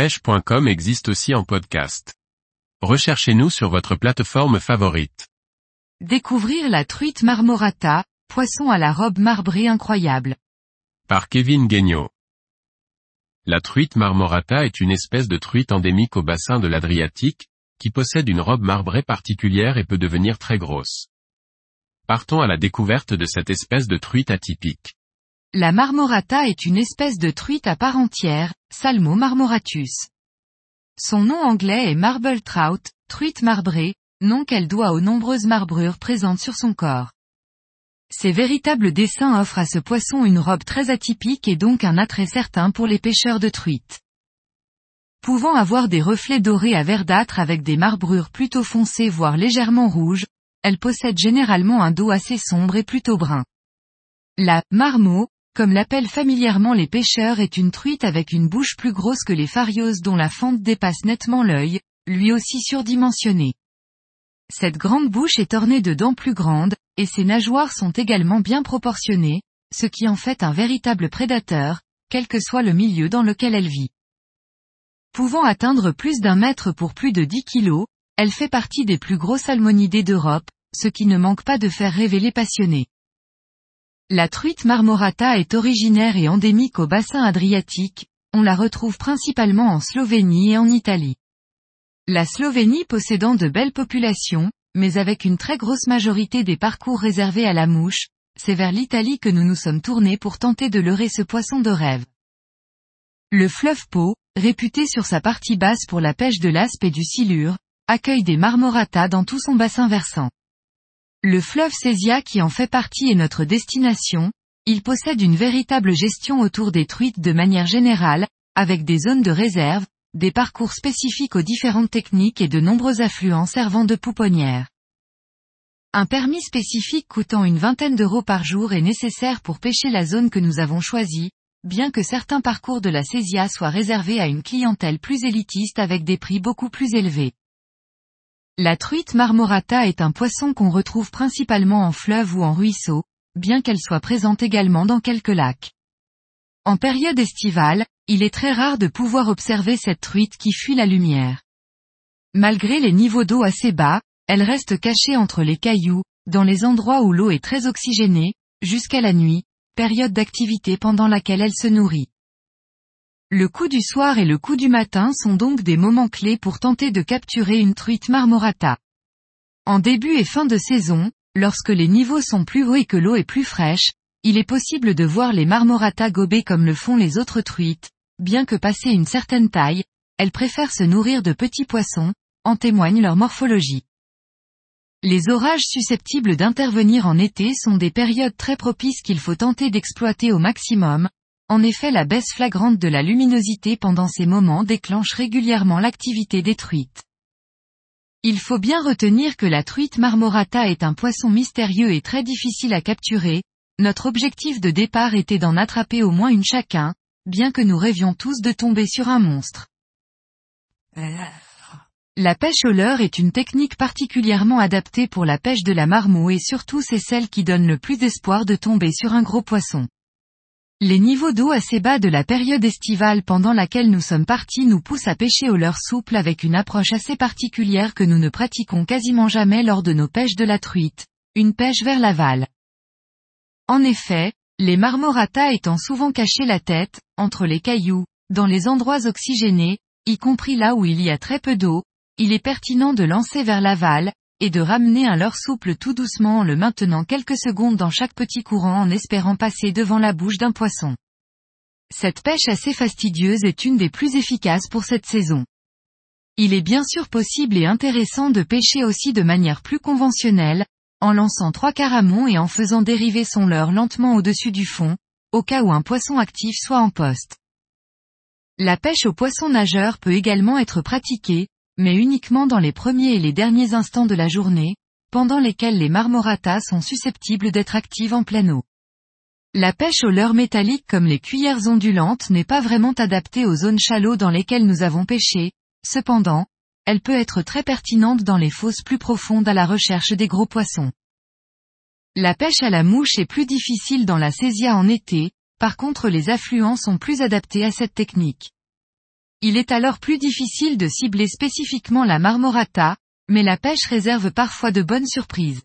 pêche.com existe aussi en podcast. Recherchez-nous sur votre plateforme favorite. Découvrir la truite marmorata, poisson à la robe marbrée incroyable. Par Kevin Guignot. La truite marmorata est une espèce de truite endémique au bassin de l'Adriatique, qui possède une robe marbrée particulière et peut devenir très grosse. Partons à la découverte de cette espèce de truite atypique. La marmorata est une espèce de truite à part entière, Salmo marmoratus. Son nom anglais est marble trout, truite marbrée, nom qu'elle doit aux nombreuses marbrures présentes sur son corps. Ces véritables dessins offrent à ce poisson une robe très atypique et donc un attrait certain pour les pêcheurs de truites. Pouvant avoir des reflets dorés à verdâtre avec des marbrures plutôt foncées voire légèrement rouges, elle possède généralement un dos assez sombre et plutôt brun. La marmot, comme l'appellent familièrement les pêcheurs est une truite avec une bouche plus grosse que les pharios dont la fente dépasse nettement l'œil, lui aussi surdimensionné. Cette grande bouche est ornée de dents plus grandes, et ses nageoires sont également bien proportionnées, ce qui en fait un véritable prédateur, quel que soit le milieu dans lequel elle vit. Pouvant atteindre plus d'un mètre pour plus de 10 kilos, elle fait partie des plus gros salmonidés d'Europe, ce qui ne manque pas de faire rêver les passionnés. La truite marmorata est originaire et endémique au bassin adriatique, on la retrouve principalement en Slovénie et en Italie. La Slovénie possédant de belles populations, mais avec une très grosse majorité des parcours réservés à la mouche, c'est vers l'Italie que nous nous sommes tournés pour tenter de leurrer ce poisson de rêve. Le fleuve Pau, réputé sur sa partie basse pour la pêche de l'aspe et du silure, accueille des marmoratas dans tout son bassin versant. Le fleuve Césia qui en fait partie est notre destination, il possède une véritable gestion autour des truites de manière générale, avec des zones de réserve, des parcours spécifiques aux différentes techniques et de nombreux affluents servant de pouponnière. Un permis spécifique coûtant une vingtaine d'euros par jour est nécessaire pour pêcher la zone que nous avons choisie, bien que certains parcours de la Césia soient réservés à une clientèle plus élitiste avec des prix beaucoup plus élevés. La truite marmorata est un poisson qu'on retrouve principalement en fleuve ou en ruisseau, bien qu'elle soit présente également dans quelques lacs. En période estivale, il est très rare de pouvoir observer cette truite qui fuit la lumière. Malgré les niveaux d'eau assez bas, elle reste cachée entre les cailloux, dans les endroits où l'eau est très oxygénée, jusqu'à la nuit, période d'activité pendant laquelle elle se nourrit. Le coup du soir et le coup du matin sont donc des moments clés pour tenter de capturer une truite marmorata. En début et fin de saison, lorsque les niveaux sont plus hauts et que l'eau est plus fraîche, il est possible de voir les marmoratas gober comme le font les autres truites, bien que passé une certaine taille, elles préfèrent se nourrir de petits poissons, en témoigne leur morphologie. Les orages susceptibles d'intervenir en été sont des périodes très propices qu'il faut tenter d'exploiter au maximum, en effet la baisse flagrante de la luminosité pendant ces moments déclenche régulièrement l'activité des truites. Il faut bien retenir que la truite marmorata est un poisson mystérieux et très difficile à capturer, notre objectif de départ était d'en attraper au moins une chacun, bien que nous rêvions tous de tomber sur un monstre. La pêche au leurre est une technique particulièrement adaptée pour la pêche de la marmot et surtout c'est celle qui donne le plus d'espoir de tomber sur un gros poisson. Les niveaux d'eau assez bas de la période estivale pendant laquelle nous sommes partis nous poussent à pêcher au leurre souple avec une approche assez particulière que nous ne pratiquons quasiment jamais lors de nos pêches de la truite, une pêche vers l'aval. En effet, les marmoratas étant souvent cachés la tête, entre les cailloux, dans les endroits oxygénés, y compris là où il y a très peu d'eau, il est pertinent de lancer vers l'aval, et de ramener un leurre souple tout doucement en le maintenant quelques secondes dans chaque petit courant en espérant passer devant la bouche d'un poisson. Cette pêche assez fastidieuse est une des plus efficaces pour cette saison. Il est bien sûr possible et intéressant de pêcher aussi de manière plus conventionnelle, en lançant trois caramons et en faisant dériver son leurre lentement au-dessus du fond, au cas où un poisson actif soit en poste. La pêche au poisson nageur peut également être pratiquée, mais uniquement dans les premiers et les derniers instants de la journée, pendant lesquels les marmoratas sont susceptibles d'être actives en pleine eau. La pêche au leurre métallique comme les cuillères ondulantes n'est pas vraiment adaptée aux zones chalots dans lesquelles nous avons pêché, cependant, elle peut être très pertinente dans les fosses plus profondes à la recherche des gros poissons. La pêche à la mouche est plus difficile dans la saisia en été, par contre les affluents sont plus adaptés à cette technique. Il est alors plus difficile de cibler spécifiquement la marmorata, mais la pêche réserve parfois de bonnes surprises.